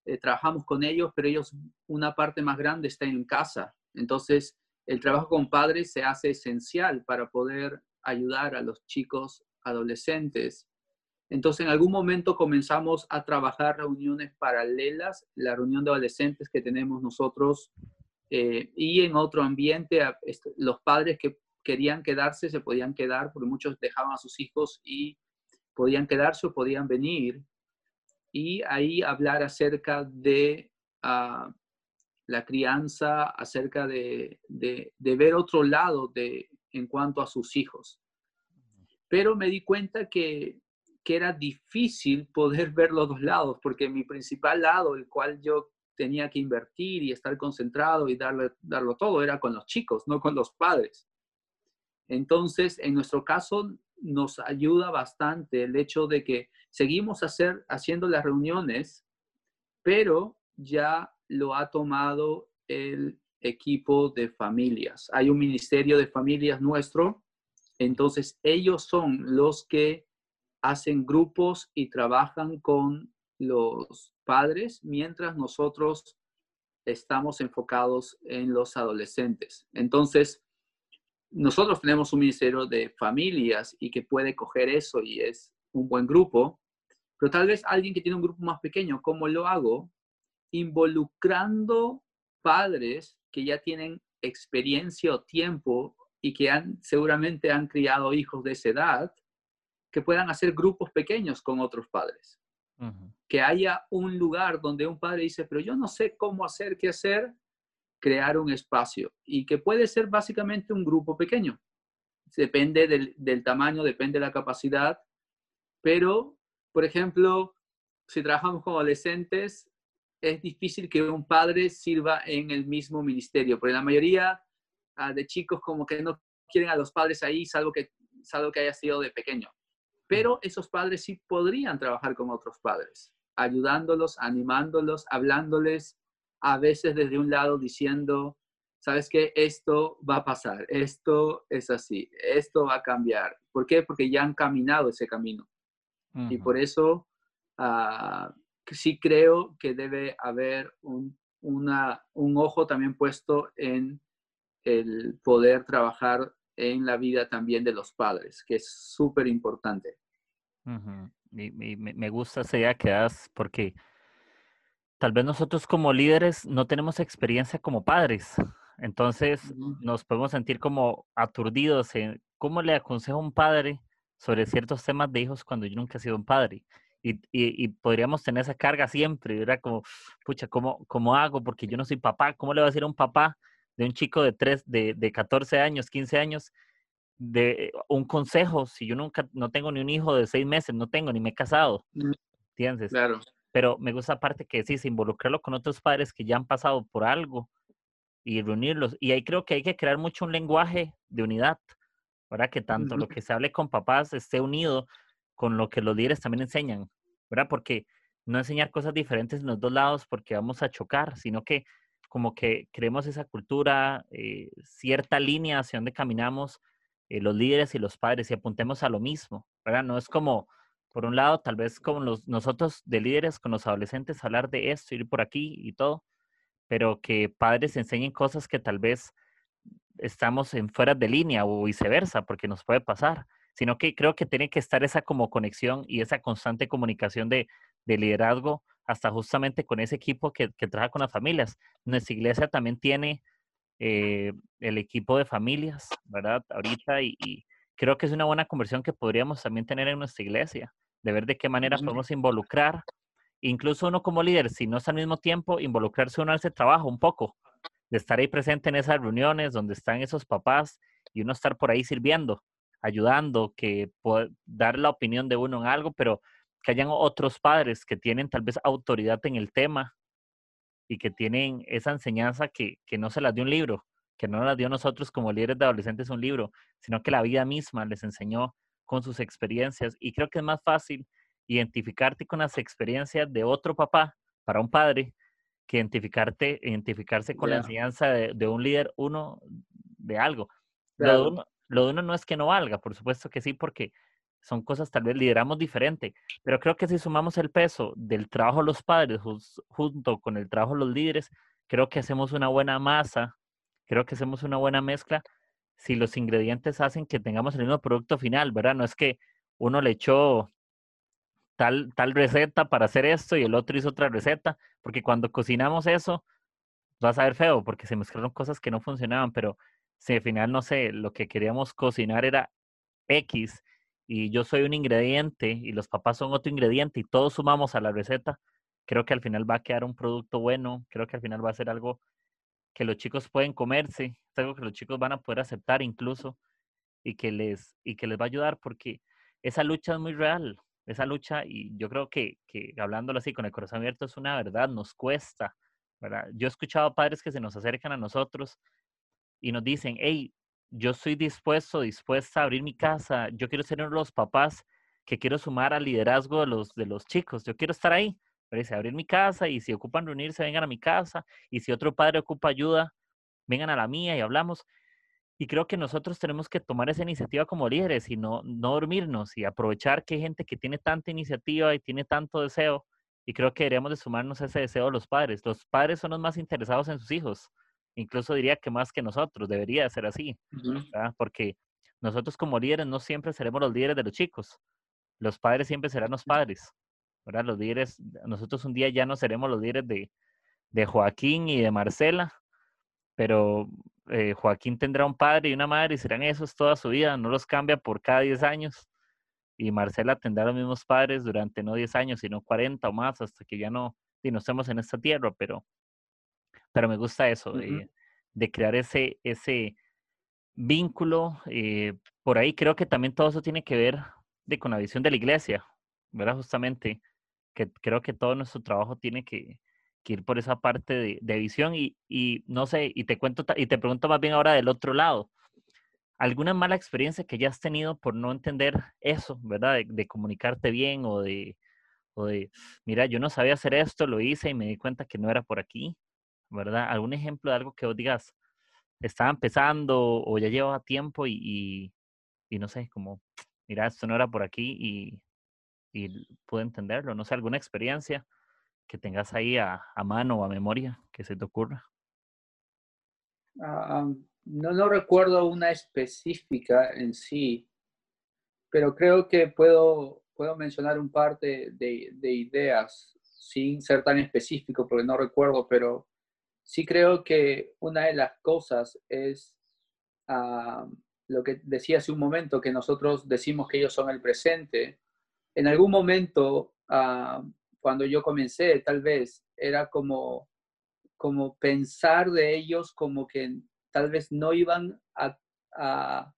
eh, trabajamos con ellos, pero ellos, una parte más grande está en casa. Entonces, el trabajo con padres se hace esencial para poder ayudar a los chicos adolescentes. Entonces, en algún momento comenzamos a trabajar reuniones paralelas, la reunión de adolescentes que tenemos nosotros eh, y en otro ambiente, los padres que querían quedarse se podían quedar, porque muchos dejaban a sus hijos y podían quedarse o podían venir. Y ahí hablar acerca de ah, la crianza, acerca de, de, de, ver otro lado de, en cuanto a sus hijos pero me di cuenta que, era difícil poder ver los dos lados, porque mi principal lado, el cual yo tenía que invertir y estar concentrado y darle, darlo todo, era con los chicos, no con los padres. Entonces, en nuestro caso, nos ayuda bastante el hecho de que seguimos hacer, haciendo las reuniones, pero ya lo ha tomado el equipo de familias. Hay un ministerio de familias nuestro, entonces ellos son los que hacen grupos y trabajan con los padres mientras nosotros estamos enfocados en los adolescentes. Entonces, nosotros tenemos un ministerio de familias y que puede coger eso y es un buen grupo, pero tal vez alguien que tiene un grupo más pequeño, ¿cómo lo hago? Involucrando padres que ya tienen experiencia o tiempo y que han, seguramente han criado hijos de esa edad, que puedan hacer grupos pequeños con otros padres. Que haya un lugar donde un padre dice, pero yo no sé cómo hacer, qué hacer, crear un espacio y que puede ser básicamente un grupo pequeño. Depende del, del tamaño, depende de la capacidad, pero, por ejemplo, si trabajamos con adolescentes, es difícil que un padre sirva en el mismo ministerio, porque la mayoría ah, de chicos como que no quieren a los padres ahí, salvo que, salvo que haya sido de pequeño. Pero esos padres sí podrían trabajar con otros padres, ayudándolos, animándolos, hablándoles, a veces desde un lado diciendo, sabes que esto va a pasar, esto es así, esto va a cambiar. ¿Por qué? Porque ya han caminado ese camino. Y por eso uh, sí creo que debe haber un, una, un ojo también puesto en el poder trabajar en la vida también de los padres, que es súper importante. y, me gusta esa idea que das porque tal vez nosotros como líderes no tenemos experiencia como padres. Entonces nos podemos sentir como aturdidos en cómo le aconsejo a un padre sobre ciertos temas de hijos cuando yo nunca he sido un padre. Y, y, podríamos tener esa carga siempre, era como, pucha, ¿cómo, ¿cómo hago? Porque yo no soy papá, ¿cómo le voy a decir a un papá de un chico de, tres, de, de 14 años, 15 años, de un consejo si yo nunca, no tengo ni un hijo de seis meses, no tengo, ni me he casado? ¿Entiendes? Claro. Pero me gusta aparte que sí, involucrarlo con otros padres que ya han pasado por algo y reunirlos. Y ahí creo que hay que crear mucho un lenguaje de unidad, ¿verdad? Que tanto lo que se hable con papás esté unido con lo que los líderes también enseñan, ¿verdad? Porque no enseñar cosas diferentes en los dos lados porque vamos a chocar, sino que como que creemos esa cultura, eh, cierta línea hacia donde caminamos eh, los líderes y los padres y apuntemos a lo mismo, ¿verdad? No es como por un lado, tal vez como nosotros de líderes con los adolescentes hablar de esto, ir por aquí y todo, pero que padres enseñen cosas que tal vez estamos en fuera de línea o viceversa, porque nos puede pasar, sino que creo que tiene que estar esa como conexión y esa constante comunicación de, de liderazgo hasta justamente con ese equipo que, trabaja con las familias. Nuestra iglesia también tiene eh, el equipo de familias, ¿verdad? Ahorita y creo que es una buena conversión que podríamos también tener en nuestra iglesia, de ver de qué manera podemos involucrar, incluso uno como líder, si no es al mismo tiempo, involucrarse uno en ese trabajo un poco, de estar ahí presente en esas reuniones donde están esos papás y uno estar por ahí sirviendo, ayudando, que dar la opinión de uno en algo, pero que hayan otros padres que tienen tal vez autoridad en el tema y que tienen esa enseñanza que, que no se las dio un libro, que no nos dio nosotros como líderes de adolescentes un libro, sino que la vida misma les enseñó con sus experiencias. Y creo que es más fácil identificarte con las experiencias de otro papá para un padre que identificarte, identificarse con la enseñanza de, un líder, uno de algo. Lo, de uno, lo, de uno, no es que no valga, por supuesto que sí, porque son cosas tal vez lideramos diferente, pero creo que si sumamos el peso del trabajo de los padres junto con el trabajo de los líderes, creo que hacemos una buena masa creo que hacemos una buena mezcla si los ingredientes hacen que tengamos el mismo producto final, ¿verdad? No es que uno le echó tal, tal receta para hacer esto y el otro hizo otra receta, porque cuando cocinamos eso va a saber feo porque se mezclaron cosas que no funcionaban, pero si al final, no sé, lo que queríamos cocinar era X y yo soy un ingrediente y los papás son otro ingrediente y todos sumamos a la receta, creo que al final va a quedar un producto bueno, creo que al final va a ser algo que los chicos pueden comerse, es algo que los chicos van a poder aceptar incluso y que les, y que les va a ayudar porque esa lucha es muy real, esa lucha y yo creo que, que hablándolo así con el corazón abierto es una verdad, nos cuesta, ¿verdad? Yo he escuchado padres que se nos acercan a nosotros y nos dicen, hey, yo estoy dispuesto, dispuesta a abrir mi casa, yo quiero ser uno de los papás que quiero sumar al liderazgo de los, de los chicos, yo quiero estar ahí, dice, abrir mi casa y si ocupan reunirse, vengan a mi casa y si otro padre ocupa ayuda, vengan a la mía y hablamos. Y creo que nosotros tenemos que tomar esa iniciativa como líderes y no, no dormirnos y aprovechar que hay gente que tiene tanta iniciativa y tiene tanto deseo. Y creo que deberíamos de sumarnos a ese deseo a los padres. Los padres son los más interesados en sus hijos. Incluso diría que más que nosotros. Debería ser así. Porque nosotros como líderes no siempre seremos los líderes de los chicos. Los padres siempre serán los padres. ¿Verdad? Los líderes, nosotros un día ya no seremos los líderes de, de Joaquín y de Marcela, pero eh, Joaquín tendrá un padre y una madre y serán esos toda su vida, no los cambia por cada 10 años. Y Marcela tendrá los mismos padres durante no 10 años, sino 40 o más, hasta que ya no, y no estemos en esta tierra, pero, pero me gusta eso, de, de crear ese, ese vínculo. Eh, por ahí creo que también todo eso tiene que ver de, con la visión de la iglesia, ¿verdad? Justamente, que creo que todo nuestro trabajo tiene que, que ir por esa parte de, de visión y, y, no sé, y te cuento, y te pregunto más bien ahora del otro lado. ¿Alguna mala experiencia que ya has tenido por no entender eso, verdad? De, comunicarte bien o de, o de, mira, yo no sabía hacer esto, lo hice y me di cuenta que no era por aquí, ¿verdad? ¿Algún ejemplo de algo que vos digas, estaba empezando o ya llevaba tiempo y, y, y no sé, como, mira, esto no era por aquí y, y pude entenderlo, no sé, alguna experiencia que tengas ahí a, mano o a memoria que se te ocurra. Ah, no, no recuerdo una específica en sí, pero creo que puedo, puedo mencionar un par de, de, ideas sin ser tan específico porque no recuerdo, pero sí creo que una de las cosas es ah, lo que decía hace un momento, que nosotros decimos que ellos son el presente. En algún momento uh, cuando yo comencé, tal vez era como, como pensar de ellos como que tal vez no iban a, a,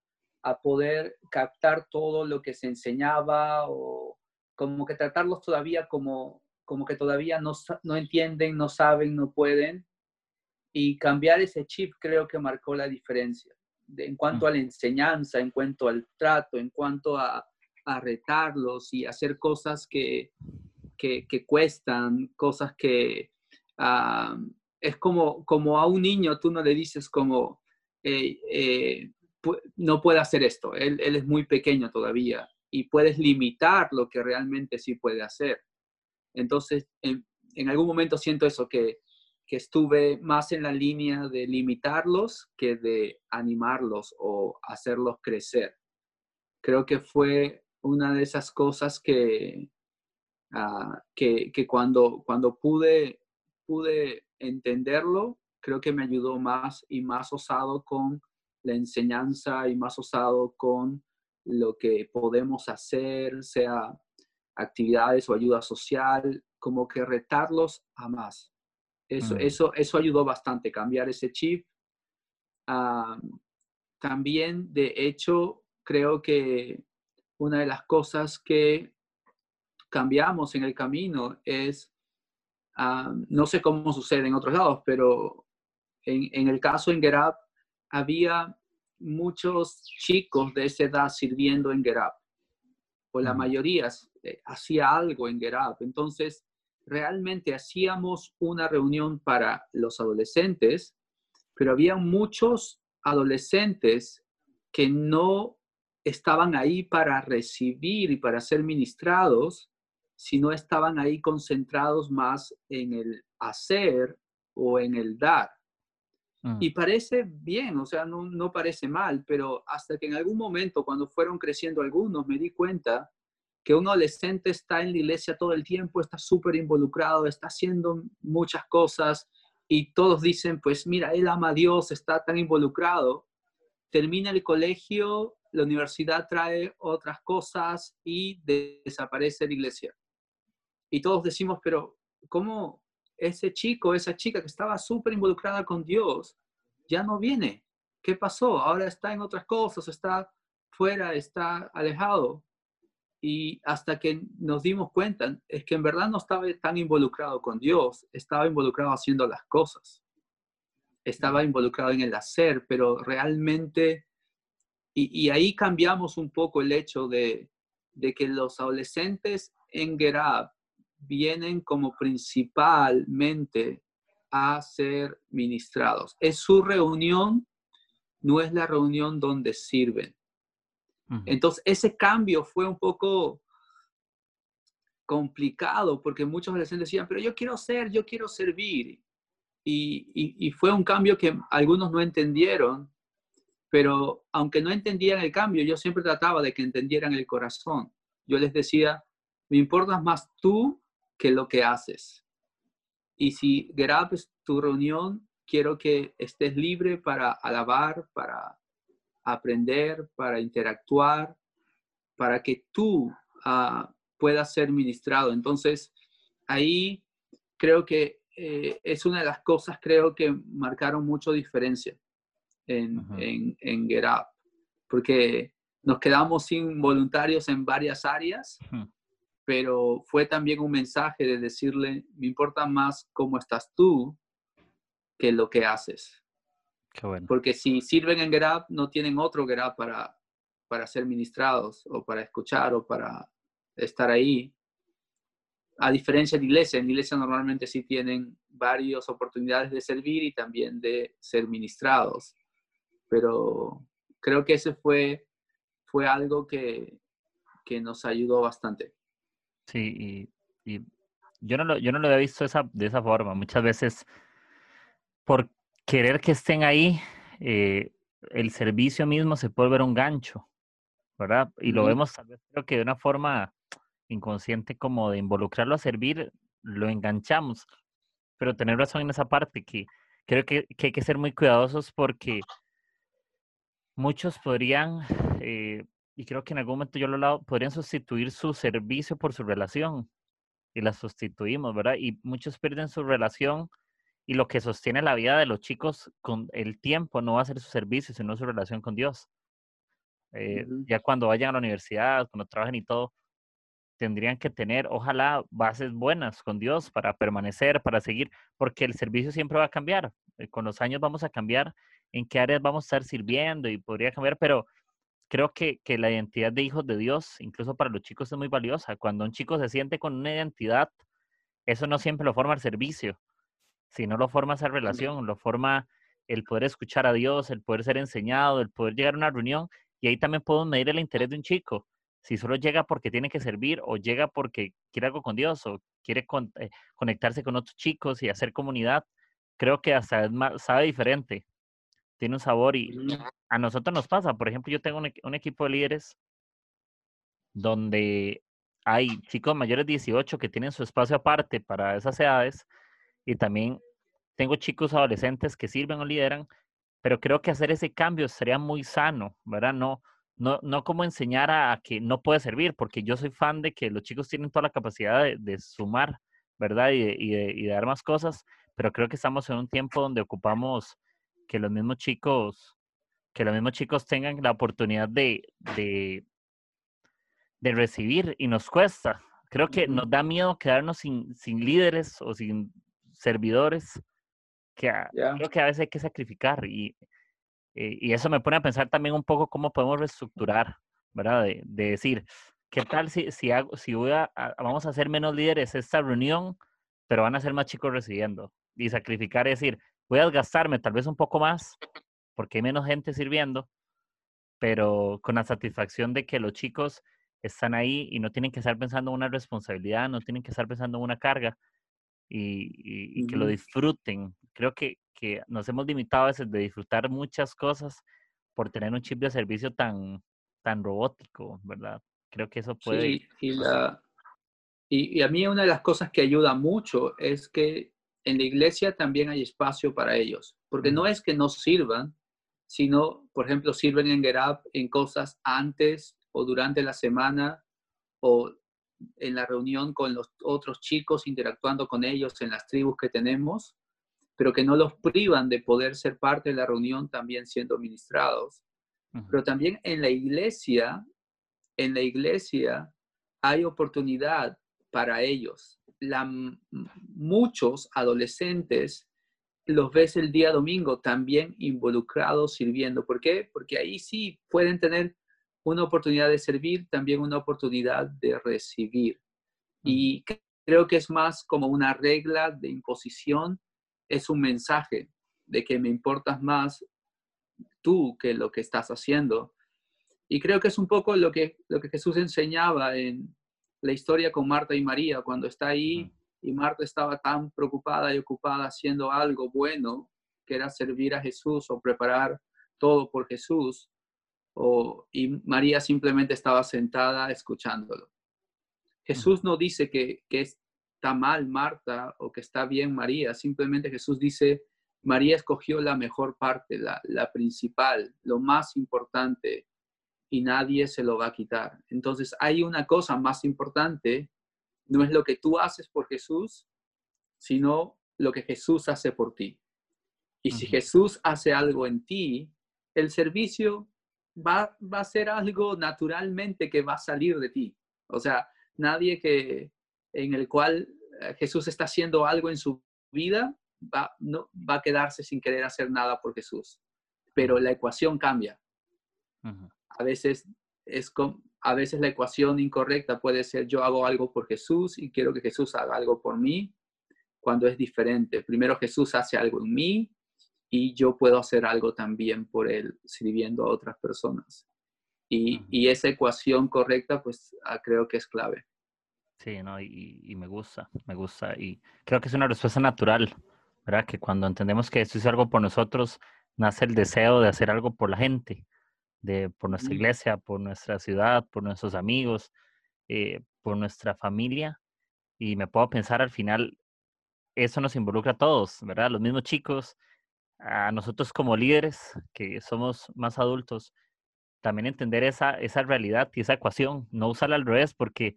poder captar todo lo que se enseñaba o como que tratarlos todavía como, como que todavía no, no entienden, no saben, no pueden. Y cambiar ese chip creo que marcó la diferencia en cuanto mm. a la enseñanza, en cuanto al trato, en cuanto a, a retarlos y hacer cosas que, que, cuestan, cosas que ah, es como, como a un niño tú no le dices como, eh, no puede hacer esto, él, él, es muy pequeño todavía y puedes limitar lo que realmente sí puede hacer. Entonces, en, en algún momento siento eso, que, que estuve más en la línea de limitarlos que de animarlos o hacerlos crecer. Creo que fue una de esas cosas que, Ah, que, que, cuando, cuando pude, pude entenderlo, creo que me ayudó más y más osado con la enseñanza y más osado con lo que podemos hacer, sea actividades o ayuda social, como que retarlos a más. Eso, mm. eso, eso ayudó bastante, cambiar ese chip. También, de hecho, creo que una de las cosas que cambiamos en el camino es, ah, no sé cómo sucede en otros lados, pero en, el caso en Gerab había muchos chicos de esa edad sirviendo en Gerab, o la mayoría eh, hacía algo en Gerab. Entonces, realmente hacíamos una reunión para los adolescentes, pero había muchos adolescentes que no estaban ahí para recibir y para ser ministrados, si no estaban ahí concentrados más en el hacer o en el dar. Mm. Y parece bien, o sea, no, no parece mal, pero hasta que en algún momento, cuando fueron creciendo algunos, me di cuenta que un adolescente está en la iglesia todo el tiempo, está súper involucrado, está haciendo muchas cosas y todos dicen, pues mira, él ama a Dios, está tan involucrado, termina el colegio, la universidad trae otras cosas y desaparece la iglesia y todos decimos, pero ¿cómo ese chico, esa chica que estaba súper involucrada con Dios, ya no viene? ¿Qué pasó? Ahora está en otras cosas, está fuera, está alejado. Y hasta que nos dimos cuenta, es que en verdad no estaba tan involucrado con Dios, estaba involucrado haciendo las cosas. Estaba involucrado en el hacer, pero realmente y, ahí cambiamos un poco el hecho de, de que los adolescentes en Gerab vienen como principalmente a ser ministrados. Es su reunión, no es la reunión donde sirven. Entonces, ese cambio fue un poco complicado porque muchos adolescentes decían, pero yo quiero ser, yo quiero servir. Y, fue un cambio que algunos no entendieron, pero aunque no entendían el cambio, yo siempre trataba de que entendieran el corazón. Yo les decía, me importas más tú que lo que haces. Y si Gerab es tu reunión, quiero que estés libre para alabar, para aprender, para interactuar, para que tú uh, puedas ser ministrado. Entonces, ahí creo que eh, es una de las cosas, creo que marcaron mucho diferencia en, en, en Get Up, porque nos quedamos sin voluntarios en varias áreas, pero fue también un mensaje de decirle, me importa más cómo estás tú que lo que haces. Porque si sirven en GetUp, no tienen otro GetUp para, para ser ministrados o para escuchar o para estar ahí. A diferencia de iglesia, en iglesia normalmente sí tienen varias oportunidades de servir y también de ser ministrados. Pero creo que ese fue, fue algo que, que nos ayudó bastante. Sí, y, y yo, no lo, yo no lo había visto esa, de esa forma. Muchas veces por querer que estén ahí, eh, el servicio mismo se puede ver un gancho, ¿verdad? Y lo vemos tal vez creo que de una forma inconsciente como de involucrarlo a servir, lo enganchamos. Pero tener razón en esa parte, que creo que, hay que ser muy cuidadosos porque muchos podrían, eh, y creo que en algún momento yo lo he hablado, podrían sustituir su servicio por su relación. Y la sustituimos, ¿verdad? Y muchos pierden su relación y lo que sostiene la vida de los chicos con el tiempo no va a ser su servicio, sino su relación con Dios. Eh, ya cuando vayan a la universidad, cuando trabajen y todo, tendrían que tener, ojalá, bases buenas con Dios para permanecer, para seguir, porque el servicio siempre va a cambiar. Eh, con los años vamos a cambiar en qué áreas vamos a estar sirviendo y podría cambiar, pero creo que, que la identidad de hijos de Dios, incluso para los chicos, es muy valiosa. Cuando un chico se siente con una identidad, eso no siempre lo forma el servicio si no lo forma esa relación, lo forma el poder escuchar a Dios, el poder ser enseñado, el poder llegar a una reunión, y ahí también podemos medir el interés de un chico. Si solo llega porque tiene que servir o llega porque quiere algo con Dios o quiere eh, conectarse con otros chicos y hacer comunidad, creo que hasta es más, sabe diferente. Tiene un sabor y a nosotros nos pasa. Por ejemplo, yo tengo un, un equipo de líderes donde hay chicos mayores de 18 que tienen su espacio aparte para esas edades y también tengo chicos adolescentes que sirven o lideran, pero creo que hacer ese cambio sería muy sano, ¿verdad? No, no, no como enseñar a, que no puede servir, porque yo soy fan de que los chicos tienen toda la capacidad de, sumar, ¿verdad? Y de, y, dar más cosas, pero creo que estamos en un tiempo donde ocupamos que los mismos chicos, que los mismos chicos tengan la oportunidad de, de, de recibir y nos cuesta. Creo que nos da miedo quedarnos sin, sin líderes o sin servidores que creo que a veces hay que sacrificar y, eh, y, eso me pone a pensar también un poco cómo podemos reestructurar, ¿verdad? De, decir, ¿qué tal si, si, hago, si voy a, vamos a hacer menos líderes esta reunión, pero van a ser más chicos recibiendo? Y sacrificar es decir, voy a gastarme tal vez un poco más porque hay menos gente sirviendo, pero con la satisfacción de que los chicos están ahí y no tienen que estar pensando en una responsabilidad, no tienen que estar pensando en una carga, y, que lo disfruten. Creo que, que, nos hemos limitado a veces de disfrutar muchas cosas por tener un chip de servicio tan, tan robótico, ¿verdad? Creo que eso puede... Sí, y, la, y, y a mí una de las cosas que ayuda mucho es que en la iglesia también hay espacio para ellos, porque no es que no sirvan, sino, por ejemplo, sirven en Get en cosas antes o durante la semana o en la reunión con los otros chicos, interactuando con ellos en las tribus que tenemos, pero que no los privan de poder ser parte de la reunión también siendo ministrados. Pero también en la iglesia, en la iglesia hay oportunidad para ellos. La, muchos adolescentes los ves el día domingo también involucrados sirviendo. ¿Por qué? Porque ahí sí pueden tener una oportunidad de servir, también una oportunidad de recibir. Y creo que es más como una regla de imposición, es un mensaje de que me importas más tú que lo que estás haciendo. Y creo que es un poco lo que, lo que Jesús enseñaba en la historia con Marta y María, cuando está ahí y Marta estaba tan preocupada y ocupada haciendo algo bueno, que era servir a Jesús o preparar todo por Jesús, o, y María simplemente estaba sentada escuchándolo. Jesús no dice que, que está mal Marta o que está bien María, simplemente Jesús dice, María escogió la mejor parte, la, la principal, lo más importante, y nadie se lo va a quitar. Entonces hay una cosa más importante, no es lo que tú haces por Jesús, sino lo que Jesús hace por ti. Y si Jesús hace algo en ti, el servicio va, va a ser algo naturalmente que va a salir de ti. O sea, nadie que en el cual eh, Jesús está haciendo algo en su vida va, no, va a quedarse sin querer hacer nada por Jesús. Pero la ecuación cambia. A veces es a veces la ecuación incorrecta puede ser yo hago algo por Jesús y quiero que Jesús haga algo por mí, cuando es diferente. Primero Jesús hace algo en mí y yo puedo hacer algo también por él, sirviendo a otras personas. Y, esa ecuación correcta, pues ah, creo que es clave. Sí, no, y, me gusta, me gusta. Y creo que es una respuesta natural, ¿verdad? Que cuando entendemos que esto es algo por nosotros, nace el deseo de hacer algo por la gente, de, por nuestra iglesia, por nuestra ciudad, por nuestros amigos, eh, por nuestra familia. Y me puedo pensar al final, eso nos involucra a todos, ¿verdad? Los mismos chicos, a nosotros como líderes, que somos más adultos, también entender esa, esa realidad y esa ecuación, no usarla al revés, porque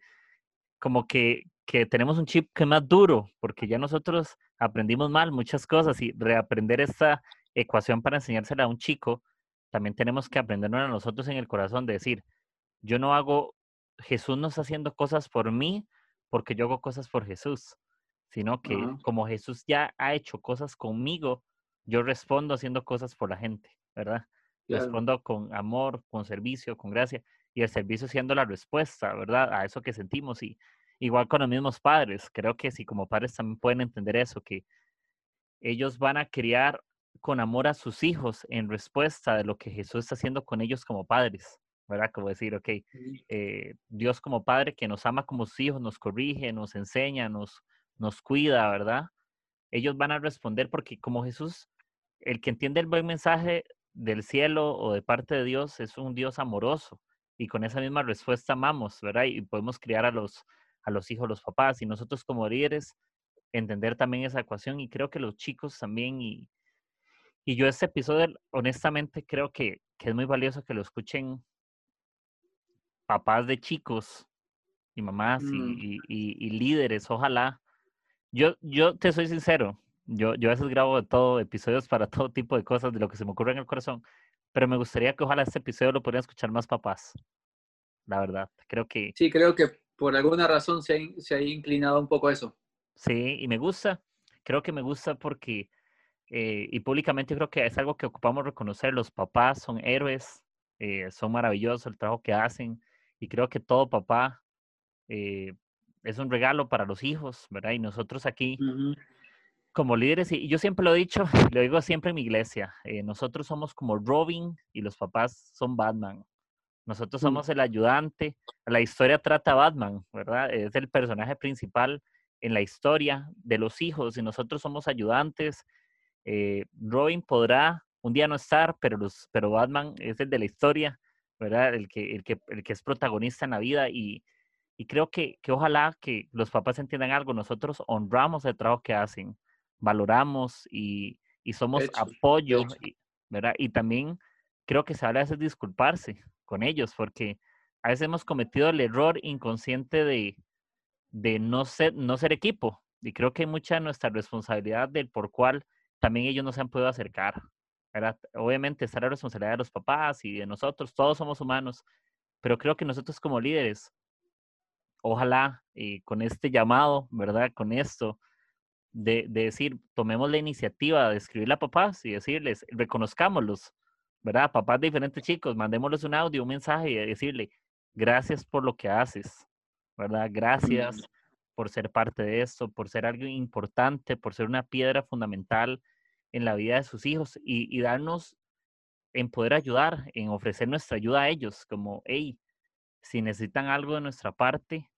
como que, que tenemos un chip que es más duro, porque ya nosotros aprendimos mal muchas cosas y reaprender esta ecuación para enseñársela a un chico, también tenemos que aprendernos a nosotros en el corazón de decir, yo no hago, Jesús no está haciendo cosas por mí porque yo hago cosas por Jesús, sino que como Jesús ya ha hecho cosas conmigo, yo respondo haciendo cosas por la gente, ¿verdad? Respondo con amor, con servicio, con gracia, y el servicio siendo la respuesta, ¿verdad? A eso que sentimos. Y igual con los mismos padres, creo que si como padres también pueden entender eso, que ellos van a criar con amor a sus hijos en respuesta de lo que Jesús está haciendo con ellos como padres, ¿verdad? Como decir, ok, eh, Dios como padre que nos ama como sus hijos, nos corrige, nos enseña, nos, nos cuida, ¿verdad? Ellos van a responder porque como Jesús el que entiende el buen mensaje del cielo o de parte de Dios es un Dios amoroso y con esa misma respuesta amamos, ¿verdad? Y podemos criar a los, a los hijos, los papás y nosotros como líderes entender también esa ecuación y creo que los chicos también y, y yo este episodio honestamente creo que, que es muy valioso que lo escuchen papás de chicos y mamás y, mm. y, y, líderes, ojalá. Yo, yo te soy sincero, yo, yo a veces grabo de todo, episodios para todo tipo de cosas, de lo que se me ocurre en el corazón, pero me gustaría que ojalá este episodio lo pudieran escuchar más papás. La verdad, creo que... Sí, creo que por alguna razón se ha, se ha inclinado un poco eso. Sí, y me gusta, creo que me gusta porque, eh, y públicamente creo que es algo que ocupamos reconocer, los papás son héroes, eh, son maravillosos el trabajo que hacen, y creo que todo papá eh, es un regalo para los hijos, ¿verdad? Y nosotros aquí como líderes, y yo siempre lo he dicho, lo digo siempre en mi iglesia, eh, nosotros somos como Robin y los papás son Batman. Nosotros mm. somos el ayudante. La historia trata a Batman, ¿verdad? Es el personaje principal en la historia de los hijos y nosotros somos ayudantes. Eh, Robin podrá un día no estar, pero, los, pero Batman es el de la historia, ¿verdad? El que, el que, el que es protagonista en la vida y, y creo que, que ojalá que los papás entiendan algo. Nosotros honramos el trabajo que hacen valoramos y, somos apoyo, ¿verdad? Y también creo que se habla de disculparse con ellos, porque a veces hemos cometido el error inconsciente de, de no, ser, no ser equipo. Y creo que mucha nuestra responsabilidad del por cual también ellos no se han podido acercar. ¿verdad? Obviamente está la responsabilidad de los papás y de nosotros, todos somos humanos, pero creo que nosotros como líderes, ojalá y con este llamado, ¿verdad? Con esto, de, decir, tomemos la iniciativa de escribirle a papás y decirles, reconozcámoslos, ¿verdad? Papás de diferentes chicos, mandémosles un audio, un mensaje y decirle, gracias por lo que haces, ¿verdad? Gracias por ser parte de esto, por ser algo importante, por ser una piedra fundamental en la vida de sus hijos y, darnos en poder ayudar, en ofrecer nuestra ayuda a ellos, como, hey, si necesitan algo de nuestra parte,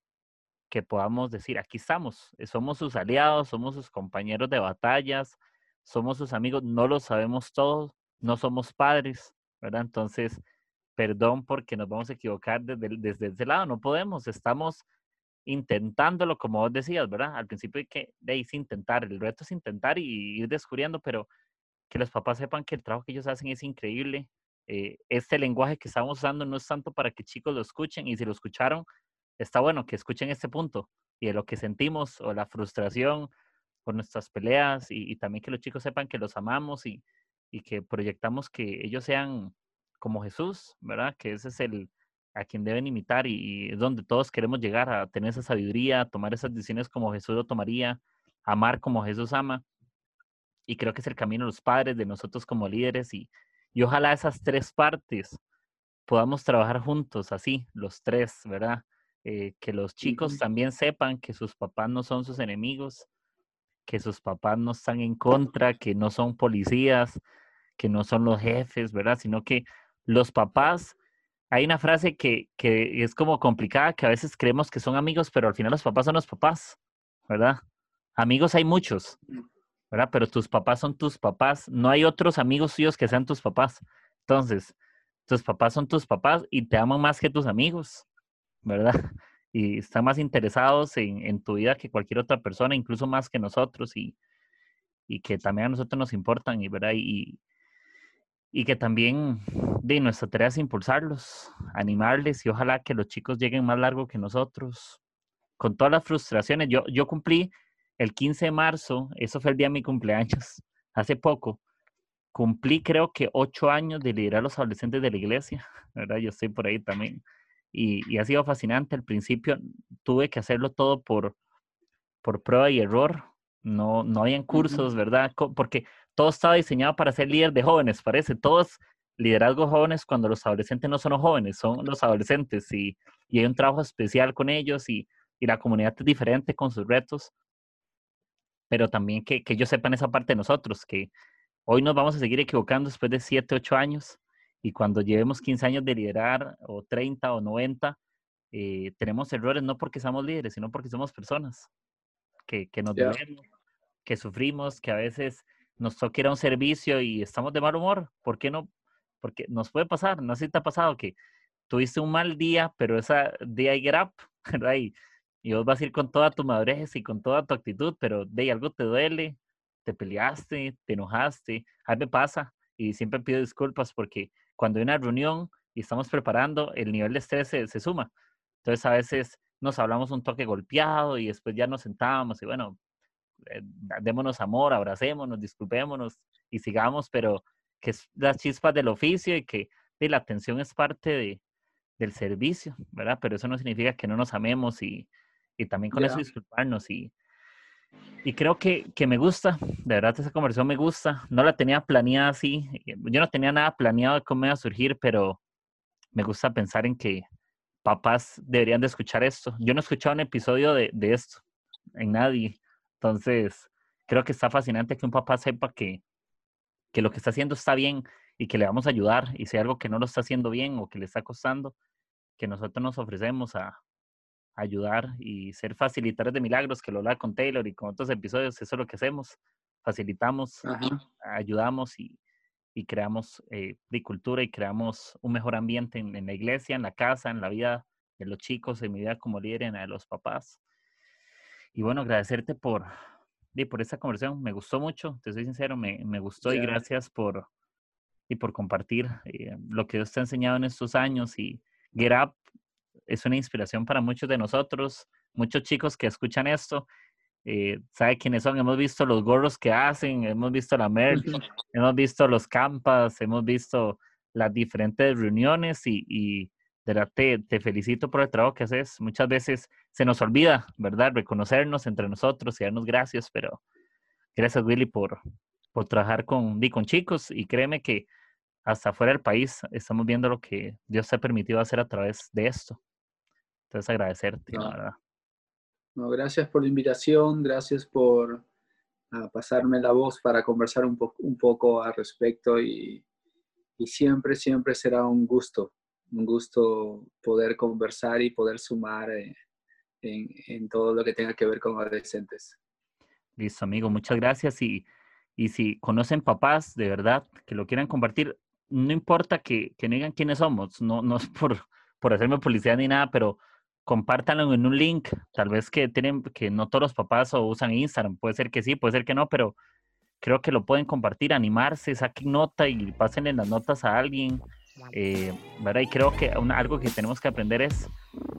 que podamos decir, aquí estamos, eh, somos sus aliados, somos sus compañeros de batallas, somos sus amigos, no lo sabemos todos, no somos padres, ¿verdad? Entonces, perdón porque nos vamos a equivocar desde, desde ese lado, no podemos, estamos intentándolo, como vos decías, ¿verdad? Al principio hay que de intentar, el reto es intentar y ir descubriendo, pero que los papás sepan que el trabajo que ellos hacen es increíble. Eh, este lenguaje que estamos usando no es tanto para que chicos lo escuchen y si lo escucharon, está bueno que escuchen este punto y de lo que sentimos o la frustración por nuestras peleas y, también que los chicos sepan que los amamos y, y, que proyectamos que ellos sean como Jesús, ¿verdad? Que ese es el a quien deben imitar y, es donde todos queremos llegar a tener esa sabiduría, a tomar esas decisiones como Jesús lo tomaría, amar como Jesús ama. Y creo que es el camino de los padres, de nosotros como líderes y, y ojalá esas tres partes podamos trabajar juntos, así, los tres, ¿verdad? Eh, que los chicos también sepan que sus papás no son sus enemigos, que sus papás no están en contra, que no son policías, que no son los jefes, ¿verdad? Sino que los papás, hay una frase que, que es como complicada, que a veces creemos que son amigos, pero al final los papás son los papás, ¿verdad? Amigos hay muchos, mm. ¿verdad? Pero tus papás son tus papás, no hay otros amigos suyos que sean tus papás. Entonces, tus papás son tus papás y te aman más que tus amigos. ¿verdad? Y están más interesados en, tu vida que cualquier otra persona, incluso más que nosotros, y, que también a nosotros nos importan, y, ¿verdad? Y, y que también de nuestra tarea es impulsarlos, animarles, y ojalá que los chicos lleguen más largo que nosotros, con todas las frustraciones. Yo, yo cumplí el 15 de marzo, eso fue el día de mi cumpleaños, hace poco, cumplí creo que ocho años de liderar a los adolescentes de la iglesia, ¿verdad? Yo estoy por ahí también y, ha sido fascinante. Al principio tuve que hacerlo todo por, por prueba y error. No, no habían cursos, ¿verdad? Porque todo estaba diseñado para ser líder de jóvenes, parece. Todos liderazgos jóvenes cuando los adolescentes no son los jóvenes, son los adolescentes y, y hay un trabajo especial con ellos y, y, la comunidad es diferente con sus retos. Pero también que, que ellos sepan esa parte de nosotros, que hoy nos vamos a seguir equivocando después de 7, 8 años y cuando llevemos 15 años de liderar, o 30 o 90, eh, tenemos errores no porque somos líderes, sino porque somos personas que, que nos debemos, que sufrimos, que a veces nos toca ir a un servicio y estamos de mal humor. ¿Por qué no? Porque nos puede pasar, no sé si te ha pasado que tuviste un mal día, pero ese día hay grab, ¿verdad? Y, y, vos vas a ir con toda tu madurez y con toda tu actitud, pero de algo te duele, te peleaste, te enojaste. A mí me pasa y siempre pido disculpas porque cuando hay una reunión y estamos preparando, el nivel de estrés se, suma. Entonces a veces nos hablamos un toque golpeado y después ya nos sentábamos y bueno, eh, démonos amor, abracémonos, disculpémonos y sigamos, pero que es las chispas del oficio y que la atención es parte de, del servicio, ¿verdad? Pero eso no significa que no nos amemos y, y también con eso disculparnos y, y creo que, que, me gusta, de verdad esa conversación me gusta. No la tenía planeada así. Eh, yo no tenía nada planeado de cómo iba a surgir, pero me gusta pensar en que papás deberían de escuchar esto. Yo no he escuchado un episodio de, de esto en nadie. Entonces, creo que está fascinante que un papá sepa que, que lo que está haciendo está bien y que le vamos a ayudar. Y si hay algo que no lo está haciendo bien o que le está costando, que nosotros nos ofrecemos a, ayudar y ser facilitadores de milagros, que lo habla con Taylor y con otros episodios, eso es lo que hacemos, facilitamos, ayudamos y, y creamos eh, de cultura y creamos un mejor ambiente en, la iglesia, en la casa, en la vida de los chicos, en mi vida como líder, en la de los papás. Y bueno, agradecerte por, y por esta conversación, me gustó mucho, te soy sincero, me, me gustó y gracias por, y por compartir eh, lo que Dios te ha enseñado en estos años y Get Up es una inspiración para muchos de nosotros, muchos chicos que escuchan esto. Eh, sabe quiénes son, hemos visto los gorros que hacen, hemos visto la merch, hemos visto los campas, hemos visto las diferentes reuniones y, y de verdad te, te, felicito por el trabajo que haces. Muchas veces se nos olvida, ¿verdad? Reconocernos entre nosotros y darnos gracias, pero gracias Willy por, por trabajar con, con chicos y créeme que hasta fuera del país estamos viendo lo que Dios te ha permitido hacer a través de esto. Entonces agradecerte, la verdad. No, gracias por la invitación, gracias por ah, pasarme la voz para conversar un, un poco al respecto y, y siempre, siempre será un gusto, un gusto poder conversar y poder sumar eh, en, en, todo lo que tenga que ver con adolescentes. Listo, amigo, muchas gracias. Y, y si conocen papás de verdad que lo quieran compartir, no importa que, que digan quiénes somos, no, no es por, por hacerme publicidad ni nada, pero compártanlo en un link. Tal vez que tienen, que no todos los papás o usan Instagram, puede ser que sí, puede ser que no, pero creo que lo pueden compartir, animarse, saquen nota y pásenle las notas a alguien. Eh, ¿verdad? Y creo que algo que tenemos que aprender es,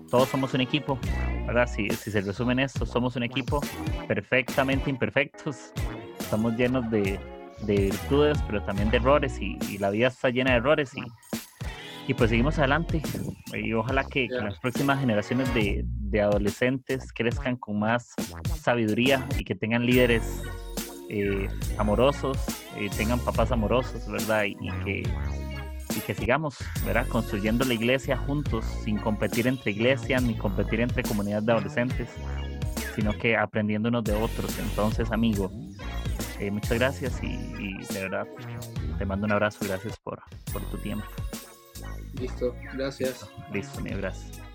todos somos un equipo, ¿verdad? Si, si se resumen esto, somos un equipo perfectamente imperfectos, estamos llenos de, de virtudes, pero también de errores y, la vida está llena de errores y, y pues seguimos adelante y ojalá que, las próximas generaciones de, de adolescentes crezcan con más sabiduría y que tengan líderes eh, amorosos, eh, tengan papás amorosos, ¿verdad? Y, que, y que sigamos, ¿verdad? Construyendo la iglesia juntos, sin competir entre iglesias ni competir entre comunidades de adolescentes, sino que aprendiendo unos de otros. Entonces, amigo, eh, muchas gracias y, de verdad te mando un abrazo. Gracias por, por tu tiempo. Listo, gracias. Listo, Listo gracias.